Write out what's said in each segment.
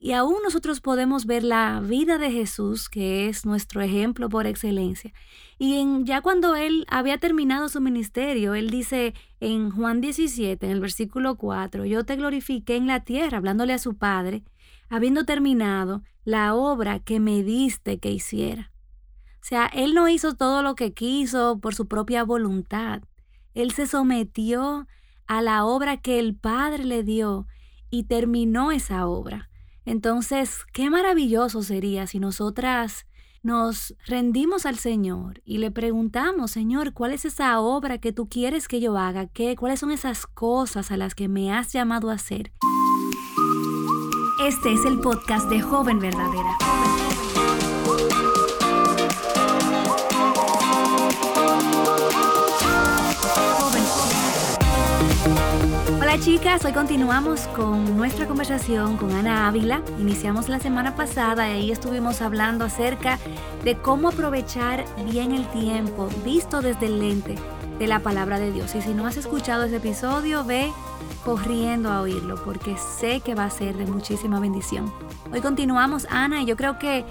Y aún nosotros podemos ver la vida de Jesús, que es nuestro ejemplo por excelencia. Y ya cuando él había terminado su ministerio, él dice en Juan 17, en el versículo 4, yo te glorifiqué en la tierra, hablándole a su padre, habiendo terminado la obra que me diste que hiciera. O sea, él no hizo todo lo que quiso por su propia voluntad. Él se sometió a la obra que el Padre le dio y terminó esa obra. Entonces, qué maravilloso sería si nosotras nos rendimos al Señor y le preguntamos, Señor, ¿cuál es esa obra que tú quieres que yo haga? ¿Qué, ¿Cuáles son esas cosas a las que me has llamado a hacer? Este es el podcast de Joven Verdadera. Chicas, hoy continuamos con nuestra conversación con Ana Ávila. Iniciamos la semana pasada y ahí estuvimos hablando acerca de cómo aprovechar bien el tiempo visto desde el lente de la palabra de Dios. Y si no has escuchado ese episodio, ve corriendo a oírlo porque sé que va a ser de muchísima bendición. Hoy continuamos, Ana, y yo creo que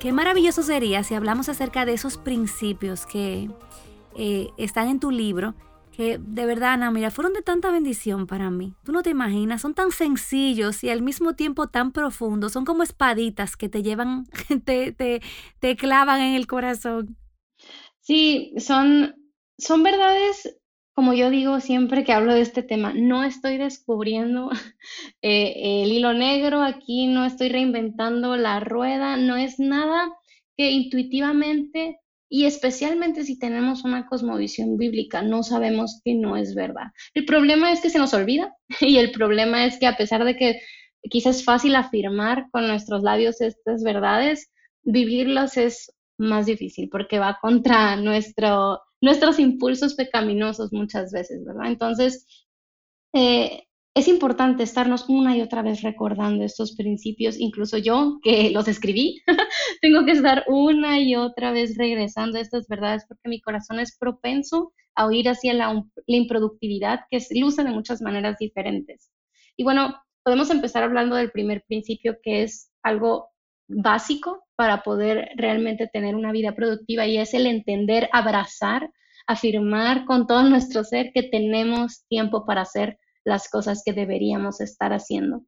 qué maravilloso sería si hablamos acerca de esos principios que eh, están en tu libro que de verdad, Ana, mira, fueron de tanta bendición para mí. Tú no te imaginas, son tan sencillos y al mismo tiempo tan profundos, son como espaditas que te llevan, te, te, te clavan en el corazón. Sí, son, son verdades, como yo digo siempre que hablo de este tema, no estoy descubriendo eh, el hilo negro aquí, no estoy reinventando la rueda, no es nada que intuitivamente y especialmente si tenemos una cosmovisión bíblica, no sabemos que no es verdad. El problema es que se nos olvida y el problema es que a pesar de que quizás es fácil afirmar con nuestros labios estas verdades, vivirlas es más difícil porque va contra nuestro, nuestros impulsos pecaminosos muchas veces, ¿verdad? Entonces, eh, es importante estarnos una y otra vez recordando estos principios, incluso yo que los escribí, tengo que estar una y otra vez regresando a estas verdades porque mi corazón es propenso a oír hacia la, improductividad que luce de muchas maneras diferentes. Y bueno, podemos empezar hablando del primer principio que es algo básico para poder realmente tener una vida productiva y es el entender, abrazar, afirmar con todo nuestro ser que tenemos tiempo para hacer las cosas que deberíamos estar haciendo.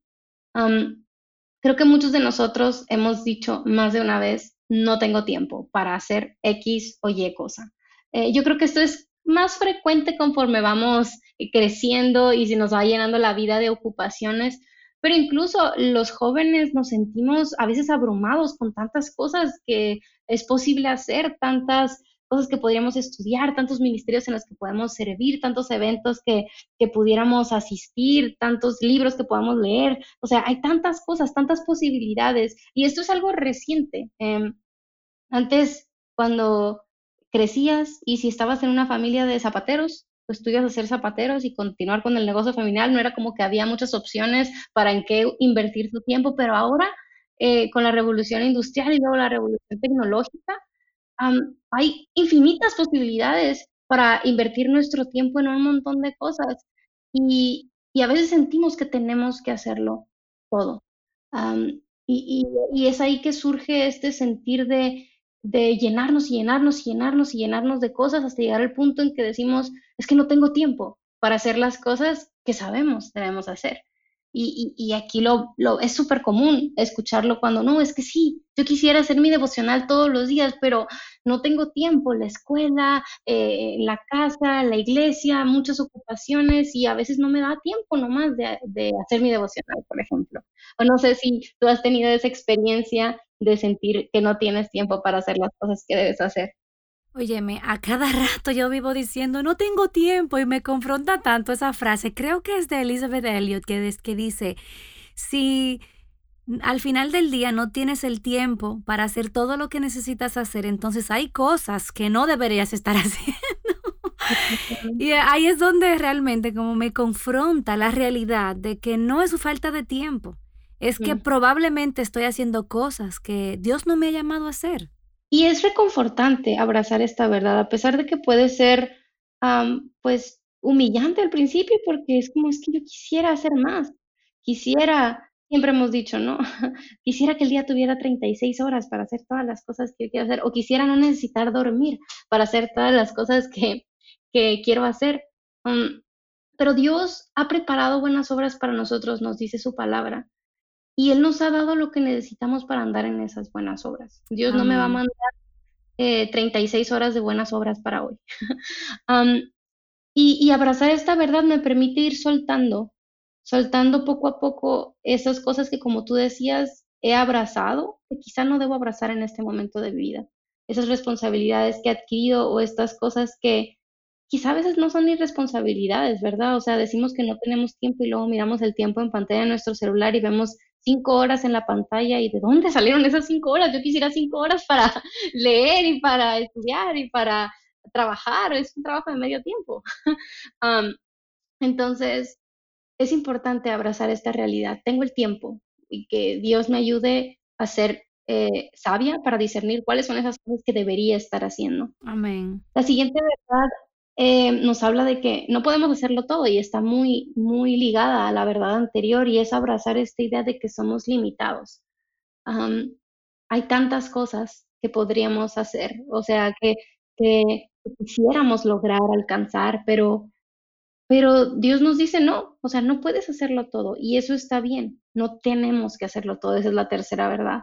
creo que muchos de nosotros hemos dicho más de una vez, no tengo tiempo para hacer X o Y cosa. Eh, yo creo que esto es más frecuente conforme vamos creciendo y se nos va llenando la vida de ocupaciones, pero incluso los jóvenes nos sentimos a veces abrumados con tantas cosas que es posible hacer, tantas cosas que podríamos estudiar, tantos ministerios en los que podemos servir, tantos eventos que, que pudiéramos asistir, tantos libros que podamos leer. O sea, hay tantas cosas, tantas posibilidades. Y esto es algo reciente. Em, antes, cuando crecías y si estabas en una familia de zapateros, pues tú ibas a ser zapateros y continuar con el negocio familiar. No era como que había muchas opciones para en qué invertir tu tiempo, pero ahora eh, con la revolución industrial y luego la revolución tecnológica, hay infinitas posibilidades para invertir nuestro tiempo en un montón de cosas y, a veces sentimos que tenemos que hacerlo todo. y, es ahí que surge este sentir de, de llenarnos y llenarnos y llenarnos y llenarnos de cosas hasta llegar al punto en que decimos, es que no tengo tiempo para hacer las cosas que sabemos debemos hacer. Y, aquí lo, lo es súper común escucharlo cuando no, es que sí, yo quisiera hacer mi devocional todos los días, pero no tengo tiempo, la escuela, eh, la casa, la iglesia, muchas ocupaciones y a veces no me da tiempo nomás de, de hacer mi devocional, por ejemplo. O no sé si tú has tenido esa experiencia de sentir que no tienes tiempo para hacer las cosas que debes hacer. Óyeme, a cada rato yo vivo diciendo no tengo tiempo y me confronta tanto esa frase. Creo que es de Elizabeth Elliot que, que dice, si al final del día no tienes el tiempo para hacer todo lo que necesitas hacer, entonces hay cosas que no deberías estar haciendo. y ahí es donde realmente como me confronta la realidad de que no es su falta de tiempo, es que probablemente estoy haciendo cosas que Dios no me ha llamado a hacer. Y es reconfortante abrazar esta verdad, a pesar de que puede ser, pues, humillante al principio, porque es como, es que yo quisiera hacer más, quisiera siempre hemos dicho, ¿no? quisiera que el día tuviera 36 horas para hacer todas las cosas que yo quiero hacer, o quisiera no necesitar dormir para hacer todas las cosas que, que quiero hacer. Um, pero Dios ha preparado buenas obras para nosotros, nos dice su palabra. Y Él nos ha dado lo que necesitamos para andar en esas buenas obras. Dios no me va a mandar eh, 36 horas de buenas obras para hoy. um, y, y abrazar esta verdad me permite ir soltando, soltando poco a poco esas cosas que como tú decías, he abrazado, que quizá no debo abrazar en este momento de mi vida. Esas responsabilidades que he adquirido o estas cosas que, quizá a veces no son irresponsabilidades, ¿verdad? O sea, decimos que no tenemos tiempo y luego miramos el tiempo en pantalla de nuestro celular y vemos cinco horas en la pantalla y de dónde salieron esas cinco horas. Yo quisiera cinco horas para leer y para estudiar y para trabajar. Es un trabajo de medio tiempo. entonces, es importante abrazar esta realidad. Tengo el tiempo y que Dios me ayude a ser eh, sabia para discernir cuáles son esas cosas que debería estar haciendo. Amén. La siguiente verdad eh, nos habla de que no podemos hacerlo todo y está muy, muy ligada a la verdad anterior y es abrazar esta idea de que somos limitados. hay tantas cosas que podríamos hacer, o sea, que, quisiéramos lograr alcanzar, pero, pero Dios nos dice no, o sea, no puedes hacerlo todo y eso está bien, no tenemos que hacerlo todo, esa es la tercera verdad.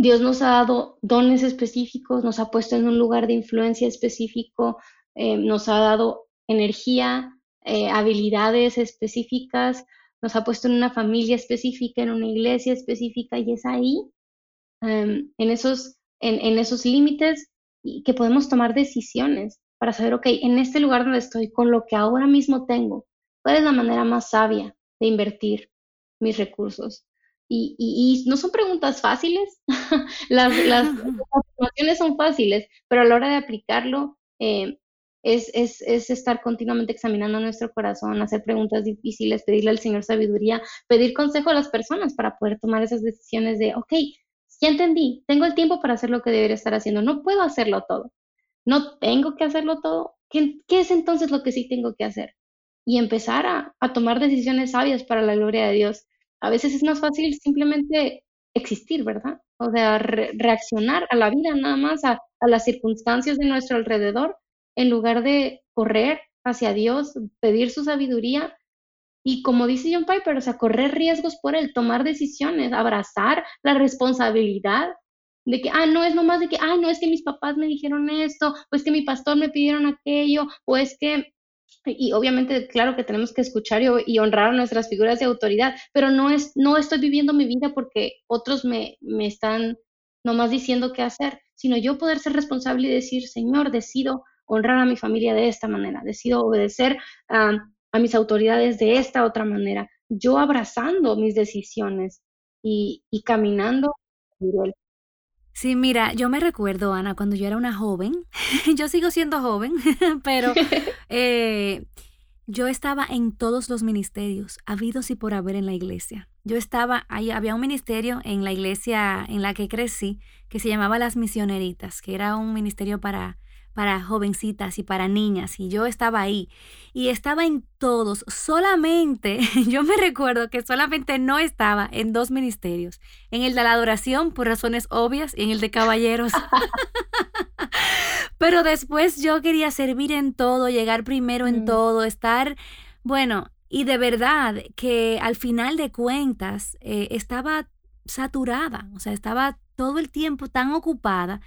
Dios nos ha dado dones específicos, nos ha puesto en un lugar de influencia específico, eh, nos ha dado energía, eh, habilidades específicas, nos ha puesto en una familia específica, en una iglesia específica, y es ahí, em, en esos, en, esos límites, que podemos tomar decisiones para saber, ok, en este lugar donde estoy, con lo que ahora mismo tengo, ¿cuál es la manera más sabia de invertir mis recursos? Y, no son preguntas fáciles, las, las, afirmaciones son fáciles, pero a la hora de aplicarlo eh, es, es, es, estar continuamente examinando nuestro corazón, hacer preguntas difíciles, pedirle al Señor sabiduría, pedir consejo a las personas para poder tomar esas decisiones de, ok, ya entendí, tengo el tiempo para hacer lo que debería estar haciendo, no puedo hacerlo todo, no tengo que hacerlo todo, ¿qué, qué es entonces lo que sí tengo que hacer? Y empezar a, a tomar decisiones sabias para la gloria de Dios a veces es más fácil simplemente existir, ¿verdad? O sea, reaccionar a la vida nada más, a, las circunstancias de nuestro alrededor, en lugar de correr hacia Dios, pedir su sabiduría y como dice John Piper, o sea, correr riesgos por él, tomar decisiones, abrazar la responsabilidad de que, ah, no es nomás de que, ah, no es que mis papás me dijeron esto, o es que mi pastor me pidieron aquello, o es que y obviamente, claro que tenemos que escuchar y, honrar a nuestras figuras de autoridad, pero no, es, no estoy viviendo mi vida porque otros me, me están nomás diciendo qué hacer, sino yo poder ser responsable y decir, Señor, decido honrar a mi familia de esta manera, decido obedecer a, mis autoridades de esta otra manera, yo abrazando mis decisiones y, y caminando Sí, mira, yo me recuerdo, Ana, cuando yo era una joven, yo sigo siendo joven, pero eh, yo estaba en todos los ministerios, habidos y por haber en la iglesia. Yo estaba, ahí había un ministerio en la iglesia en la que crecí que se llamaba Las Misioneritas, que era un ministerio para para jovencitas y para niñas y yo estaba ahí y estaba en todos, solamente, yo me recuerdo que solamente no estaba en dos ministerios, en el de la adoración por razones obvias y en el de caballeros. Pero después yo quería servir en todo, llegar primero en mm. todo, estar, bueno, y de verdad que al final de cuentas eh, estaba saturada, o sea, estaba todo el tiempo tan ocupada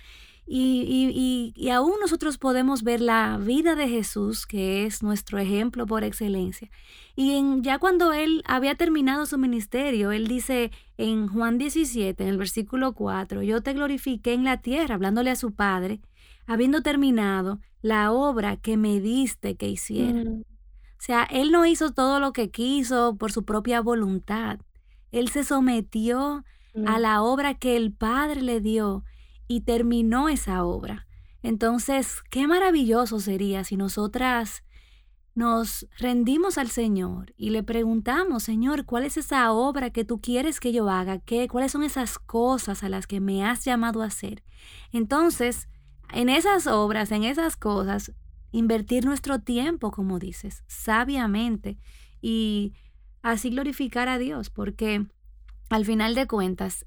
y, y, aún nosotros podemos ver la vida de Jesús, que es nuestro ejemplo por excelencia. Y en, ya cuando él había terminado su ministerio, él dice en Juan 17, en el versículo 4, yo te glorifiqué en la tierra, hablándole a su Padre, habiendo terminado la obra que me diste que hiciera. Mm. O sea, él no hizo todo lo que quiso por su propia voluntad. Él se sometió a mm. la obra que el Padre le dio y terminó esa obra. Entonces, qué maravilloso sería si nosotras nos rendimos al Señor y le preguntamos, Señor, ¿cuál es esa obra que tú quieres que yo haga? ¿Qué, ¿Cuáles son esas cosas a las que me has llamado a hacer? Entonces, en esas obras, en esas cosas, invertir nuestro tiempo, como dices, sabiamente y así glorificar a Dios, porque al final de cuentas,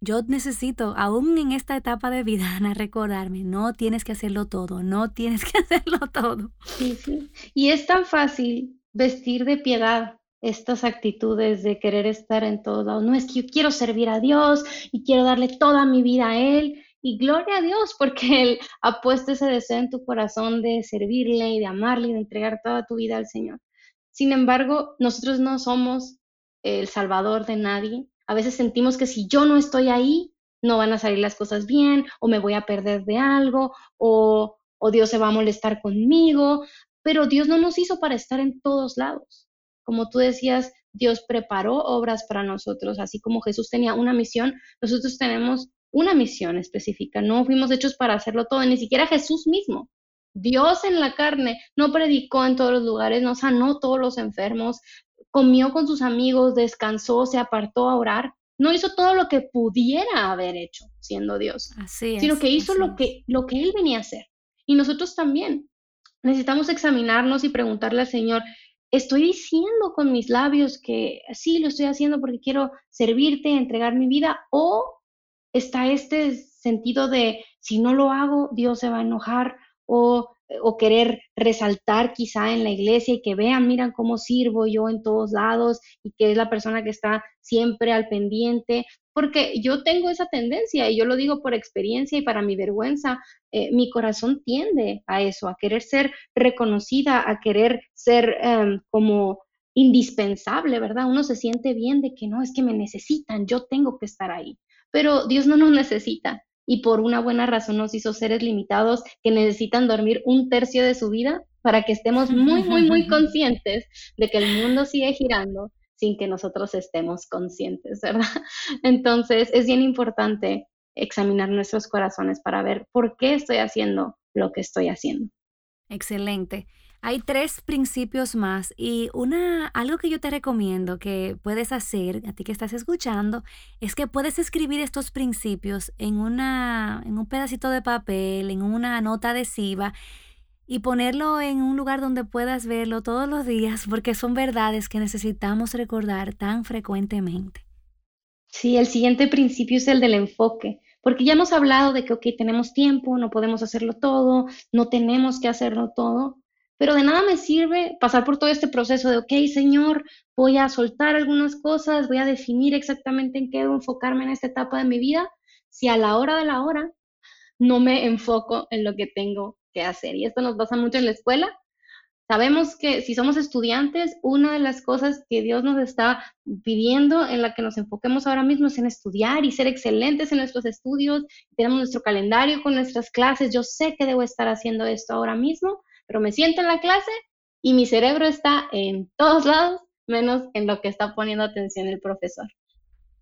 yo necesito, aún en esta etapa de vida, Ana, recordarme, no tienes que hacerlo todo, no tienes que hacerlo todo. Sí, sí. Y es tan fácil vestir de piedad estas actitudes de querer estar en lados. No es que yo quiero servir a Dios y quiero darle toda mi vida a Él. Y gloria a Dios porque Él ha puesto ese deseo en tu corazón de servirle y de amarle y de entregar toda tu vida al Señor. Sin embargo, nosotros no somos el salvador de nadie. A veces sentimos que si yo no estoy ahí, no van a salir las cosas bien o me voy a perder de algo o, o Dios se va a molestar conmigo. Pero Dios no nos hizo para estar en todos lados como tú decías, Dios preparó obras para nosotros, así como Jesús tenía una misión, nosotros tenemos una misión específica, no fuimos hechos para hacerlo todo, ni siquiera Jesús mismo. Dios en la carne no predicó en todos los lugares, no sanó todos los enfermos, comió con sus amigos, descansó, se apartó a orar, no hizo todo lo que pudiera haber hecho siendo Dios, sino que hizo lo que, lo que él venía a hacer. Y nosotros también. Necesitamos examinarnos y preguntarle al Señor, estoy diciendo con mis labios que sí, lo estoy haciendo porque quiero servirte, entregar mi vida, o está este sentido de si no lo hago, Dios se va a enojar, o, o querer resaltar quizá en la iglesia y que vean, miran cómo sirvo yo en todos lados y que es la persona que está siempre al pendiente, porque yo tengo esa tendencia y yo lo digo por experiencia y para mi vergüenza, eh, mi corazón tiende a eso, a querer ser reconocida, a querer ser em, como indispensable, ¿verdad? Uno se siente bien de que no, es que me necesitan, yo tengo que estar ahí, pero Dios no nos necesita y por una buena razón nos hizo seres limitados que necesitan dormir un tercio de su vida para que estemos muy, muy, muy conscientes de que el mundo sigue girando sin que nosotros estemos conscientes, ¿verdad? Entonces es bien importante examinar nuestros corazones para ver por qué estoy haciendo lo que estoy haciendo. Excelente. Hay tres principios más y una algo que yo te recomiendo que puedes hacer a ti que estás escuchando es que puedes escribir estos principios en una en un pedacito de papel, en una nota adhesiva y ponerlo en un lugar donde puedas verlo todos los días, porque son verdades que necesitamos recordar tan frecuentemente. Sí, el siguiente principio es el del enfoque, porque ya hemos hablado de que, ok, tenemos tiempo, no podemos hacerlo todo, no tenemos que hacerlo todo, pero de nada me sirve pasar por todo este proceso de, ok, Señor, voy a soltar algunas cosas, voy a definir exactamente en qué debo enfocarme en esta etapa de mi vida, si a la hora de la hora no me enfoco en lo que tengo hacer. Y esto nos pasa mucho en la escuela. Sabemos que si somos estudiantes, una de las cosas que Dios nos está pidiendo en la que nos enfoquemos ahora mismo es en estudiar y ser excelentes en nuestros estudios. Tenemos nuestro calendario con nuestras clases. Yo sé que debo estar haciendo esto ahora mismo, pero me siento en la clase y mi cerebro está en todos lados, menos en lo que está poniendo atención el profesor.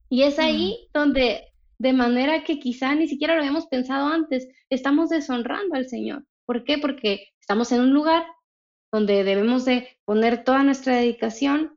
Y es ahí donde, de manera que quizá ni siquiera lo habíamos pensado antes, estamos deshonrando al Señor. ¿Por qué? Porque estamos en un lugar donde debemos de poner toda nuestra dedicación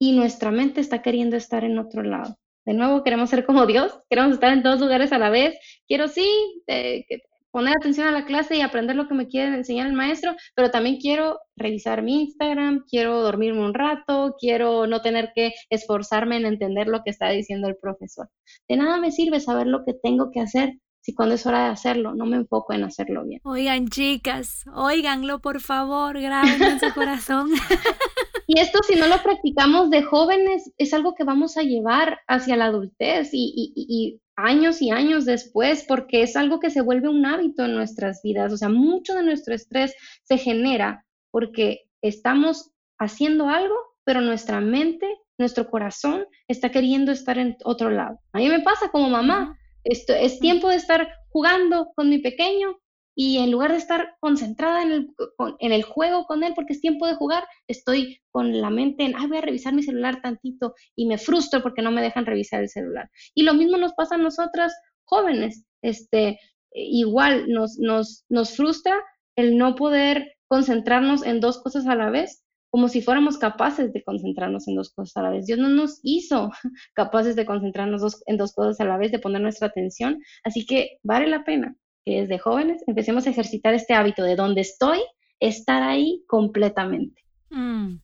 y nuestra mente está queriendo estar en otro lado. De nuevo, queremos ser como Dios, queremos estar en todos lugares a la vez. Quiero sí eh, poner atención a la clase y aprender lo que me quiere enseñar el maestro, pero también quiero revisar mi Instagram, quiero dormirme un rato, quiero no tener que esforzarme en entender lo que está diciendo el profesor. De nada me sirve saber lo que tengo que hacer y cuando es hora de hacerlo, no me enfoco en hacerlo bien. Oigan, chicas, oiganlo por favor, grábenlo en su corazón. Y esto si no lo practicamos de jóvenes, es algo que vamos a llevar hacia la adultez y, y, años y años después, porque es algo que se vuelve un hábito en nuestras vidas. O sea, mucho de nuestro estrés se genera porque estamos haciendo algo, pero nuestra mente, nuestro corazón está queriendo estar en otro lado. A mí me pasa como mamá. Esto, es tiempo de estar jugando con mi pequeño y en lugar de estar concentrada en el, en el juego con él porque es tiempo de jugar, estoy con la mente en, ay, voy a revisar mi celular tantito y me frustro porque no me dejan revisar el celular. Y lo mismo nos pasa a nosotras jóvenes. Este, igual nos, nos, nos frustra el no poder concentrarnos en dos cosas a la vez como si fuéramos capaces de concentrarnos en dos cosas a la vez. Dios no nos hizo capaces de concentrarnos en dos cosas a la vez, de poner nuestra atención. Así que vale la pena que desde jóvenes empecemos a ejercitar este hábito de donde estoy, estar ahí completamente. Mm.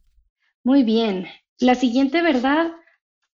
Muy bien. La siguiente verdad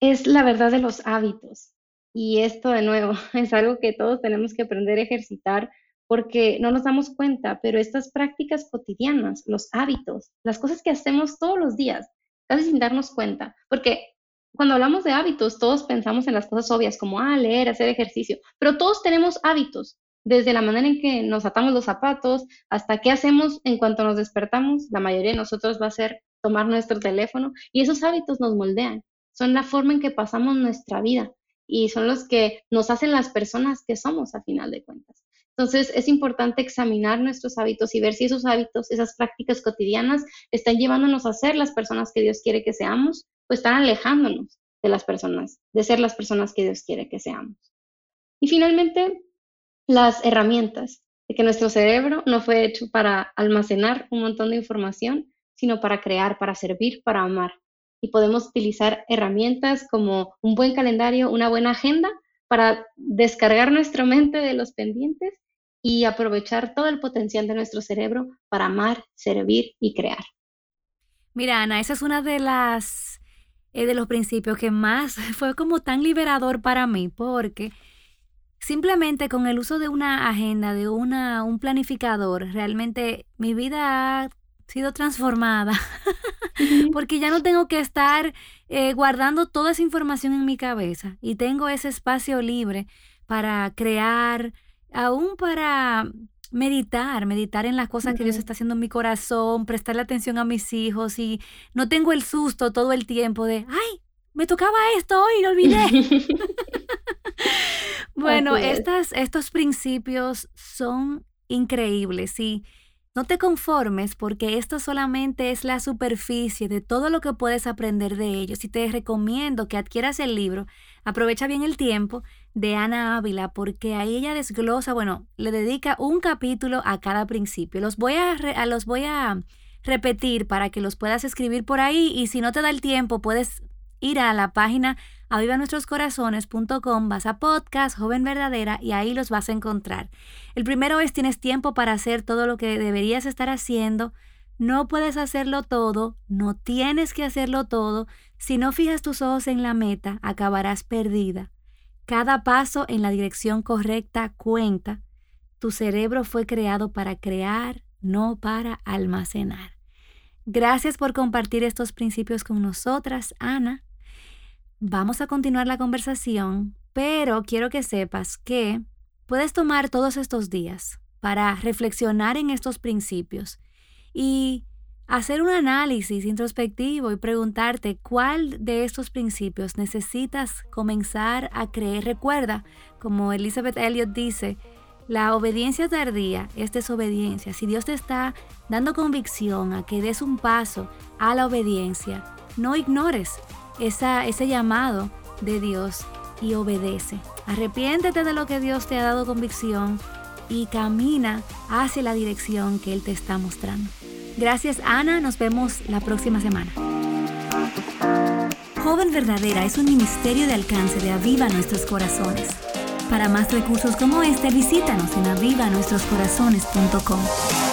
es la verdad de los hábitos. Y esto de nuevo es algo que todos tenemos que aprender a ejercitar porque no nos damos cuenta, pero estas prácticas cotidianas, los hábitos, las cosas que hacemos todos los días, casi sin darnos cuenta, porque cuando hablamos de hábitos, todos pensamos en las cosas obvias como, ah, leer, hacer ejercicio, pero todos tenemos hábitos, desde la manera en que nos atamos los zapatos hasta qué hacemos en cuanto nos despertamos, la mayoría de nosotros va a ser tomar nuestro teléfono y esos hábitos nos moldean, son la forma en que pasamos nuestra vida y son los que nos hacen las personas que somos a final de cuentas. Entonces es importante examinar nuestros hábitos y ver si esos hábitos, esas prácticas cotidianas están llevándonos a ser las personas que Dios quiere que seamos o están alejándonos de las personas, de ser las personas que Dios quiere que seamos. Y finalmente, las herramientas, de que nuestro cerebro no fue hecho para almacenar un montón de información, sino para crear, para servir, para amar. Y podemos utilizar herramientas como un buen calendario, una buena agenda para descargar nuestra mente de los pendientes y aprovechar todo el potencial de nuestro cerebro para amar, servir y crear. Mira, Ana, esa es una de las eh, de los principios que más fue como tan liberador para mí, porque simplemente con el uso de una agenda, de una, un planificador, realmente mi vida ha sido transformada, porque ya no tengo que estar eh, guardando toda esa información en mi cabeza y tengo ese espacio libre para crear, aún para meditar, meditar en las cosas que Dios está haciendo en mi corazón, prestarle atención a mis hijos y no tengo el susto todo el tiempo de, ay, me tocaba esto hoy, lo olvidé. bueno, estas, estos principios son increíbles y no te conformes porque esto solamente es la superficie de todo lo que puedes aprender de ellos y te recomiendo que adquieras el libro. Aprovecha bien el tiempo de Ana Ávila porque ahí ella desglosa, bueno, le dedica un capítulo a cada principio. Los voy a, los voy a repetir para que los puedas escribir por ahí y si no te da el tiempo puedes ir a la página avivanuestroscorazones.com, vas a podcast, joven verdadera, y ahí los vas a encontrar. El primero es tienes tiempo para hacer todo lo que deberías estar haciendo. No puedes hacerlo todo, no tienes que hacerlo todo. Si no fijas tus ojos en la meta, acabarás perdida. Cada paso en la dirección correcta cuenta. Tu cerebro fue creado para crear, no para almacenar. Gracias por compartir estos principios con nosotras, Ana. Vamos a continuar la conversación, pero quiero que sepas que puedes tomar todos estos días para reflexionar en estos principios y hacer un análisis introspectivo y preguntarte cuál de estos principios necesitas comenzar a creer. Recuerda, como Elizabeth Elliot dice, la obediencia tardía es desobediencia. Si Dios te está dando convicción a que des un paso a la obediencia, no ignores esa, ese llamado de Dios y obedece. Arrepiéntete de lo que Dios te ha dado convicción y camina hacia la dirección que Él te está mostrando. Gracias Ana, nos vemos la próxima semana. Joven Verdadera es un ministerio de alcance de Aviva Nuestros Corazones. Para más recursos como este, visítanos en avivanuestroscorazones.com.